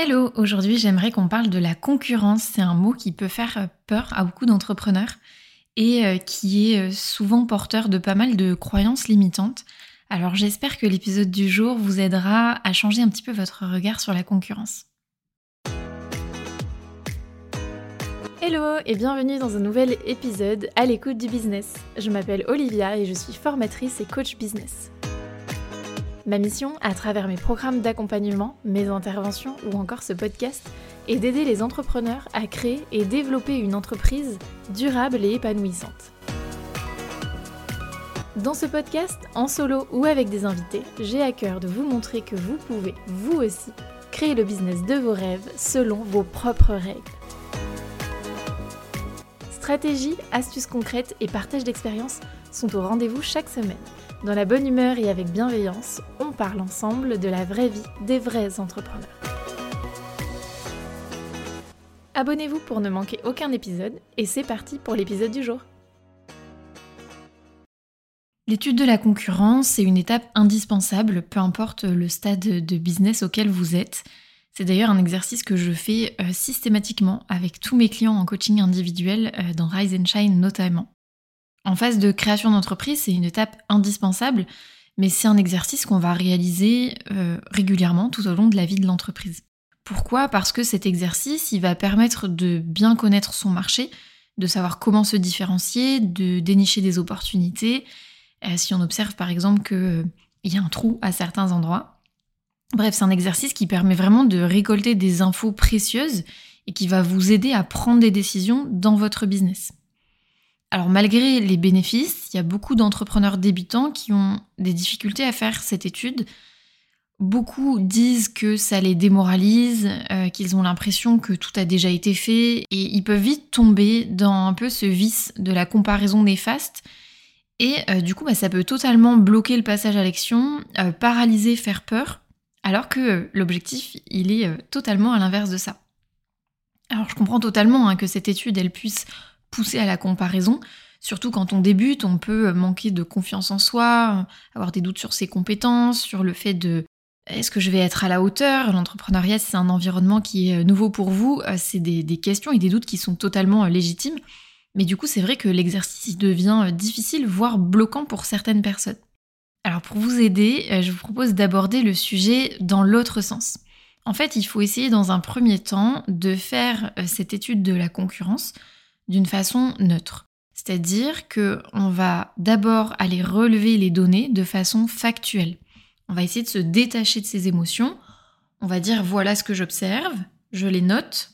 Hello, aujourd'hui j'aimerais qu'on parle de la concurrence. C'est un mot qui peut faire peur à beaucoup d'entrepreneurs et euh, qui est euh, souvent porteur de pas mal de croyances limitantes. Alors j'espère que l'épisode du jour vous aidera à changer un petit peu votre regard sur la concurrence. Hello et bienvenue dans un nouvel épisode à l'écoute du business. Je m'appelle Olivia et je suis formatrice et coach business. Ma mission, à travers mes programmes d'accompagnement, mes interventions ou encore ce podcast, est d'aider les entrepreneurs à créer et développer une entreprise durable et épanouissante. Dans ce podcast, en solo ou avec des invités, j'ai à cœur de vous montrer que vous pouvez, vous aussi, créer le business de vos rêves selon vos propres règles. Stratégie, astuces concrètes et partage d'expériences sont au rendez-vous chaque semaine. Dans la bonne humeur et avec bienveillance, on parle ensemble de la vraie vie des vrais entrepreneurs. Abonnez-vous pour ne manquer aucun épisode et c'est parti pour l'épisode du jour. L'étude de la concurrence est une étape indispensable, peu importe le stade de business auquel vous êtes. C'est d'ailleurs un exercice que je fais euh, systématiquement avec tous mes clients en coaching individuel, euh, dans Rise and Shine notamment. En phase de création d'entreprise, c'est une étape indispensable, mais c'est un exercice qu'on va réaliser euh, régulièrement tout au long de la vie de l'entreprise. Pourquoi? Parce que cet exercice, il va permettre de bien connaître son marché, de savoir comment se différencier, de dénicher des opportunités. Euh, si on observe par exemple qu'il euh, y a un trou à certains endroits. Bref, c'est un exercice qui permet vraiment de récolter des infos précieuses et qui va vous aider à prendre des décisions dans votre business. Alors malgré les bénéfices, il y a beaucoup d'entrepreneurs débutants qui ont des difficultés à faire cette étude. Beaucoup disent que ça les démoralise, euh, qu'ils ont l'impression que tout a déjà été fait, et ils peuvent vite tomber dans un peu ce vice de la comparaison néfaste. Et euh, du coup, bah, ça peut totalement bloquer le passage à l'action, euh, paralyser, faire peur, alors que l'objectif, il est totalement à l'inverse de ça. Alors je comprends totalement hein, que cette étude, elle puisse pousser à la comparaison. Surtout quand on débute, on peut manquer de confiance en soi, avoir des doutes sur ses compétences, sur le fait de est-ce que je vais être à la hauteur? L'entrepreneuriat, c'est un environnement qui est nouveau pour vous. Euh, c'est des, questions et des doutes qui sont totalement euh, légitimes. Mais du coup, c'est vrai que l'exercice devient euh, difficile, voire bloquant pour certaines personnes. Alors pour vous aider, je vous propose d'aborder le sujet dans l'autre sens. En fait, il faut essayer dans un premier temps de faire cette étude de la concurrence d'une façon neutre. C'est-à-dire que on va d'abord aller relever les données de façon factuelle. On va essayer de se détacher de ces émotions. On va dire voilà ce que j'observe, je les note.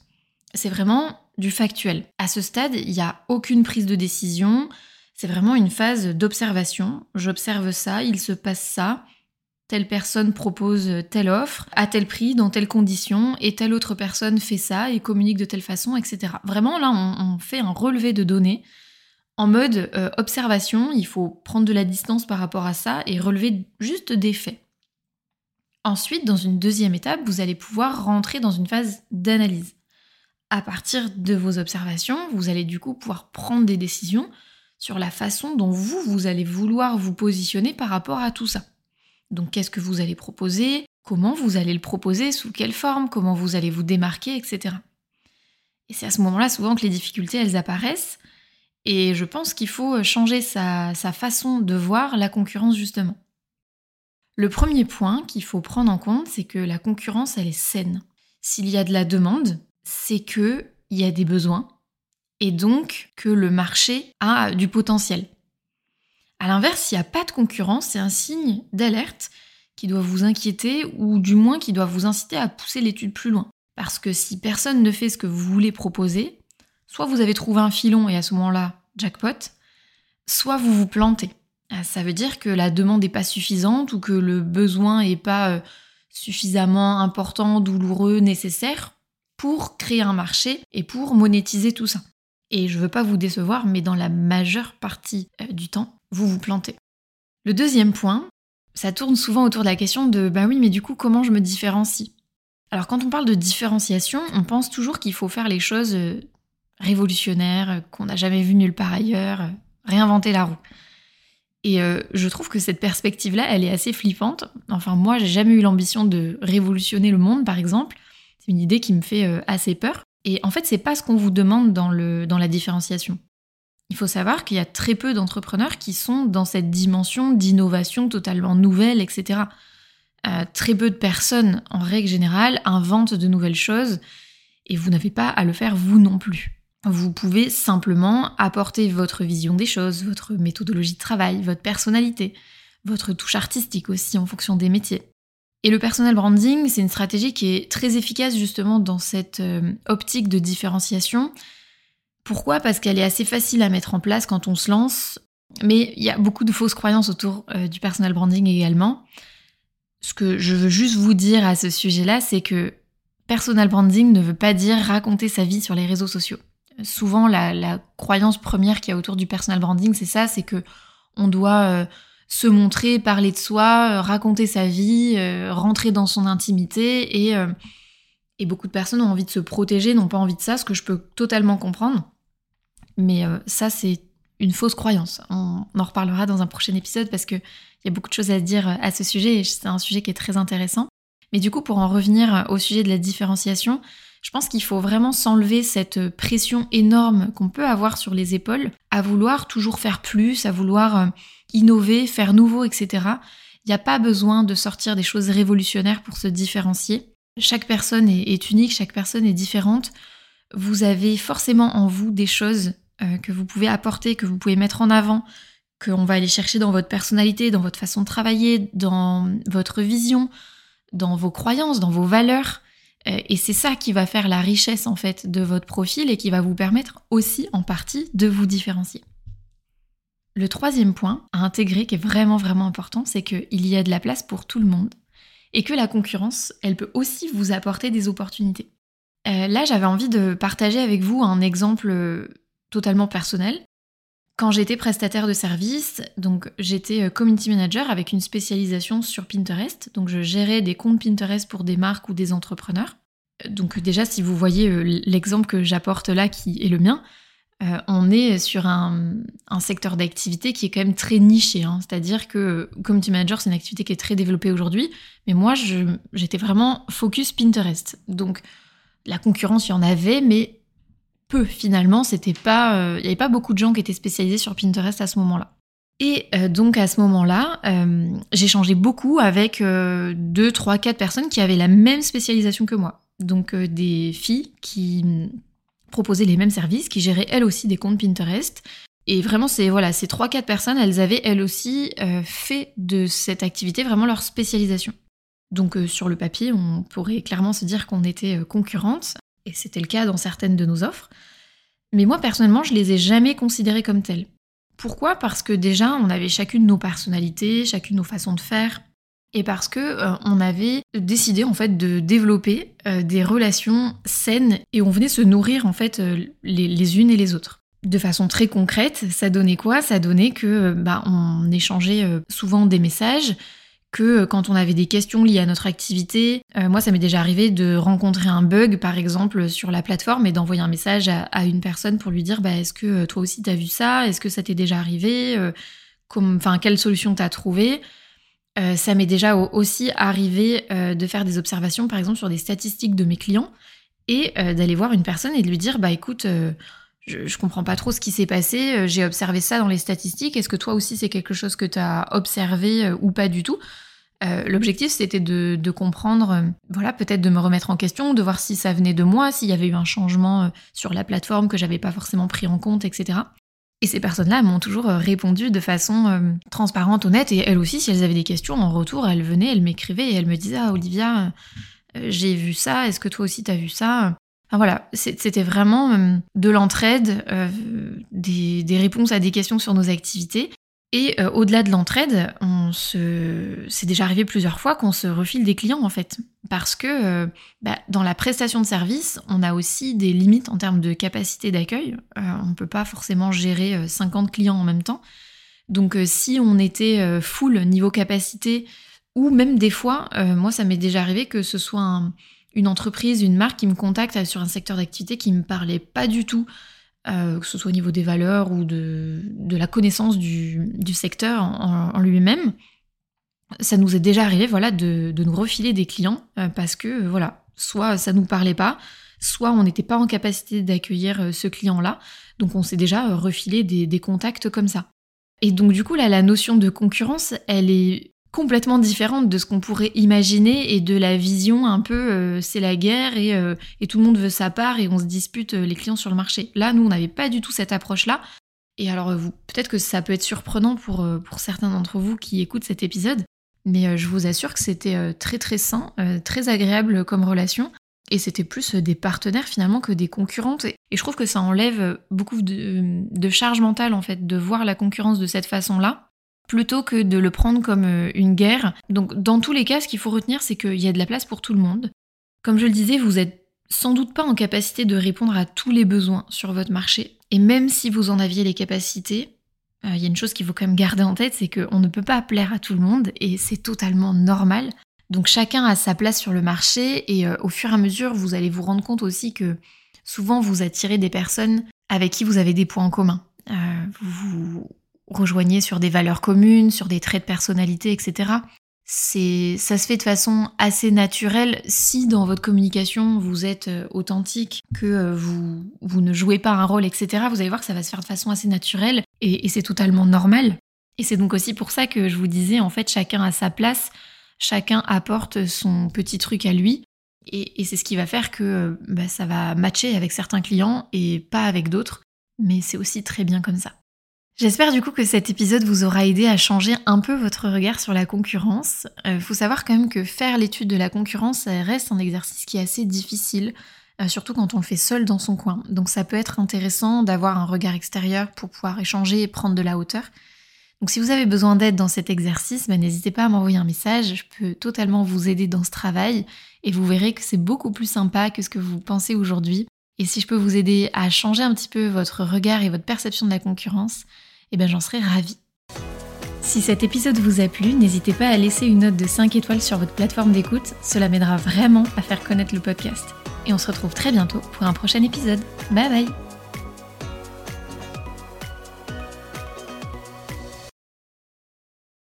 C'est vraiment du factuel. À ce stade, il n'y a aucune prise de décision. C'est vraiment une phase d'observation. J'observe ça, il se passe ça telle personne propose telle offre à tel prix, dans telles conditions, et telle autre personne fait ça et communique de telle façon, etc. Vraiment, là, on, fait un relevé de données en mode euh, observation. Il faut prendre de la distance par rapport à ça et relever juste des faits. Ensuite, dans une deuxième étape, vous allez pouvoir rentrer dans une phase d'analyse. À partir de vos observations, vous allez du coup pouvoir prendre des décisions sur la façon dont vous, vous allez vouloir vous positionner par rapport à tout ça. Donc qu'est-ce que vous allez proposer? Comment vous allez le proposer? Sous quelle forme? Comment vous allez vous démarquer? Etc. Et c'est à ce moment-là souvent que les difficultés, elles apparaissent. Et je pense qu'il faut changer sa, façon de voir la concurrence justement. Le premier point qu'il faut prendre en compte, c'est que la concurrence, elle est saine. S'il y a de la demande, c'est qu'il y a des besoins et donc que le marché a du potentiel. A l'inverse, s'il n'y a pas de concurrence, c'est un signe d'alerte qui doit vous inquiéter ou du moins qui doit vous inciter à pousser l'étude plus loin. Parce que si personne ne fait ce que vous voulez proposer, soit vous avez trouvé un filon et à ce moment-là, jackpot, soit vous vous plantez. Ah, ça veut dire que la demande n'est pas suffisante ou que le besoin n'est pas euh, suffisamment important, douloureux, nécessaire pour créer un marché et pour monétiser tout ça. Et je ne veux pas vous décevoir, mais dans la majeure partie euh, du temps, vous vous plantez. Le deuxième point, ça tourne souvent autour de la question de bah oui, mais du coup, comment je me différencie? Alors, quand on parle de différenciation, on pense toujours qu'il faut faire les choses euh, révolutionnaires, euh, qu'on n'a jamais vues nulle part ailleurs, euh, réinventer la roue. Et je trouve que cette perspective-là, elle est assez flippante. Enfin, moi, j'ai jamais eu l'ambition de révolutionner le monde, par exemple. C'est une idée qui me fait assez peur. Et en fait, c'est pas ce qu'on vous demande dans, le, dans la différenciation. Il faut savoir qu'il y a très peu d'entrepreneurs qui sont dans cette dimension d'innovation totalement nouvelle, etc. Euh, très peu de personnes, en règle générale, inventent de nouvelles choses et vous n'avez pas à le faire vous non plus. Vous pouvez simplement apporter votre vision des choses, votre méthodologie de travail, votre personnalité, votre touche artistique aussi en fonction des métiers. Et le personal branding, c'est une stratégie qui est très efficace justement dans cette euh, optique de différenciation. Pourquoi? Parce qu'elle est assez facile à mettre en place quand on se lance, mais il y a beaucoup de fausses croyances autour euh, du personal branding également. Ce que je veux juste vous dire à ce sujet-là, c'est que personal branding ne veut pas dire raconter sa vie sur les réseaux sociaux. Souvent, la, croyance première qu'il y a autour du personal branding, c'est ça, c'est que on doit euh, se montrer, parler de soi, euh, raconter sa vie, rentrer dans son intimité et beaucoup de personnes ont envie de se protéger, n'ont pas envie de ça, ce que je peux totalement comprendre. Mais ça, c'est une fausse croyance. On en reparlera dans un prochain épisode parce qu'il y a beaucoup de choses à dire à ce sujet et c'est un sujet qui est très intéressant. Mais du coup, pour en revenir au sujet de la différenciation, je pense qu'il faut vraiment s'enlever cette pression énorme qu'on peut avoir sur les épaules à vouloir toujours faire plus, à vouloir euh, innover, faire nouveau, etc. Il n'y a pas besoin de sortir des choses révolutionnaires pour se différencier. Chaque personne est, unique, chaque personne est différente. Vous avez forcément en vous des choses euh, que vous pouvez apporter, que vous pouvez mettre en avant, qu'on va aller chercher dans votre personnalité, dans votre façon de travailler, dans votre vision, dans vos croyances, dans vos valeurs. Euh, et c'est ça qui va faire la richesse en fait de votre profil et qui va vous permettre aussi en partie de vous différencier. Le troisième point à intégrer qui est vraiment vraiment important, c'est qu'il y a de la place pour tout le monde et que la concurrence, elle peut aussi vous apporter des opportunités. Euh, là, j'avais envie de partager avec vous un exemple totalement personnel. Quand j'étais prestataire de service, donc j'étais community manager avec une spécialisation sur Pinterest, donc je gérais des comptes Pinterest pour des marques ou des entrepreneurs. Donc déjà, si vous voyez euh, l'exemple que j'apporte là, qui est le mien, euh, on est sur un, secteur d'activité qui est quand même très niché. Hein. C'est-à-dire que community manager, c'est une activité qui est très développée aujourd'hui, mais moi, j'étais vraiment focus Pinterest. Donc la concurrence, il y en avait, mais peu finalement. C'était pas, euh, il n'y avait pas beaucoup de gens qui étaient spécialisés sur Pinterest à ce moment-là. Et euh, donc à ce moment-là, euh, changé beaucoup avec deux, trois, quatre personnes qui avaient la même spécialisation que moi. Donc des filles qui proposaient les mêmes services, qui géraient elles aussi des comptes Pinterest. Et vraiment, c'est voilà, ces trois, quatre personnes, elles avaient elles aussi fait de cette activité vraiment leur spécialisation. Donc sur le papier, on pourrait clairement se dire qu'on était concurrentes et c'était le cas dans certaines de nos offres. Mais moi, personnellement, je les ai jamais considérées comme telles. Pourquoi? Parce que déjà, on avait chacune nos personnalités, chacune nos façons de faire, et parce que euh, on avait décidé en fait de développer euh, des relations saines et on venait se nourrir en fait euh, les, les, unes et les autres. De façon très concrète, ça donnait quoi? Ça donnait que bah, on échangeait souvent des messages, que euh, quand on avait des questions liées à notre activité, euh, moi ça m'est déjà arrivé de rencontrer un bug par exemple sur la plateforme et d'envoyer un message à, une personne pour lui dire bah, est-ce que euh, toi aussi t'as vu ça? Est-ce que ça t'est déjà arrivé? Enfin, quelle solution t'as trouvé? Ça m'est déjà aussi arrivé de faire des observations, par exemple, sur des statistiques de mes clients et d'aller voir une personne et de lui dire, bah écoute, je, je, comprends pas trop ce qui s'est passé, j'ai observé ça dans les statistiques, est-ce que toi aussi c'est quelque chose que tu as observé ou pas du tout? Euh, l'objectif, c'était de, comprendre, euh, voilà, peut-être de me remettre en question, de voir si ça venait de moi, s'il y avait eu un changement euh, sur la plateforme que j'avais pas forcément pris en compte, etc. Et ces personnes-là m'ont toujours répondu de façon transparente, honnête, et elles aussi, si elles avaient des questions en retour, elles venaient, elles m'écrivaient et elles me disaient Ah, Olivia, j'ai vu ça, est-ce que toi aussi t'as vu ça? Voilà, c'était vraiment de l'entraide, des, des, réponses à des questions sur nos activités, et euh, au-delà de l'entraide, on se... c'est déjà arrivé plusieurs fois qu'on se refile des clients en fait. Parce que euh, bah, dans la prestation de service, on a aussi des limites en termes de capacité d'accueil. Euh, on ne peut pas forcément gérer 50 clients en même temps. Donc si on était full niveau capacité, ou même des fois, moi ça m'est déjà arrivé que ce soit une entreprise, une marque qui me contacte sur un secteur d'activité qui me parlait pas du tout euh, que ce soit au niveau des valeurs ou de, la connaissance du, secteur en, lui-même. Ça nous est déjà arrivé voilà, de, nous refiler des clients euh, parce que voilà, Soit ça nous parlait pas, soit on n'était pas en capacité d'accueillir euh, ce client-là. Donc on s'est déjà euh, refilé des, contacts comme ça. Et donc du coup la notion de concurrence, elle est complètement différente de ce qu'on pourrait imaginer et de la vision un peu euh, c'est la guerre et, et, tout le monde veut sa part et on se dispute les clients sur le marché. Là, nous, on n'avait pas du tout cette approche-là. Et alors, vous, peut-être que ça peut être surprenant pour, pour certains d'entre vous qui écoutent cet épisode, mais je vous assure que c'était très très sain, très agréable comme relation. Et c'était plus des partenaires finalement que des concurrentes. Et je trouve que ça enlève beaucoup de, charge mentale en fait de voir la concurrence de cette façon-là, plutôt que de le prendre comme euh, une guerre. Donc dans tous les cas, ce qu'il faut retenir, c'est qu'il y a de la place pour tout le monde. Comme je le disais, vous êtes sans doute pas en capacité de répondre à tous les besoins sur votre marché. Et même si vous en aviez les capacités, euh, il y a une chose qu'il faut quand même garder en tête, c'est qu'on ne peut pas plaire à tout le monde et c'est totalement normal. Donc chacun a sa place sur le marché et euh, au fur et à mesure, vous allez vous rendre compte aussi que souvent vous attirez des personnes avec qui vous avez des points en commun. Vous rejoignez sur des valeurs communes, sur des traits de personnalité, etc. C'est, ça se fait de façon assez naturelle si dans votre communication vous êtes euh, authentique, que vous, vous ne jouez pas un rôle, etc. Vous allez voir que ça va se faire de façon assez naturelle et, c'est totalement normal. Et c'est donc aussi pour ça que je vous disais, en fait, chacun a sa place chacun apporte son petit truc à lui. Et, c'est ce qui va faire que bah, ça va matcher avec certains clients et pas avec d'autres. Mais c'est aussi très bien comme ça. J'espère du coup que cet épisode vous aura aidé à changer un peu votre regard sur la concurrence. Il euh, faut savoir quand même que faire l'étude de la concurrence reste un exercice qui est assez difficile, euh, surtout quand on le fait seul dans son coin. Donc ça peut être intéressant d'avoir un regard extérieur pour pouvoir échanger et prendre de la hauteur. Donc si vous avez besoin d'aide dans cet exercice, ben, n'hésitez pas à m'envoyer un message, je peux totalement vous aider dans ce travail et vous verrez que c'est beaucoup plus sympa que ce que vous pensez aujourd'hui. Et si je peux vous aider à changer un petit peu votre regard et votre perception de la concurrence, eh ben j'en serais ravie. Si cet épisode vous a plu, n'hésitez pas à laisser une note de 5 étoiles sur votre plateforme d'écoute, cela m'aidera vraiment à faire connaître le podcast. Et on se retrouve très bientôt pour un prochain épisode. Bye bye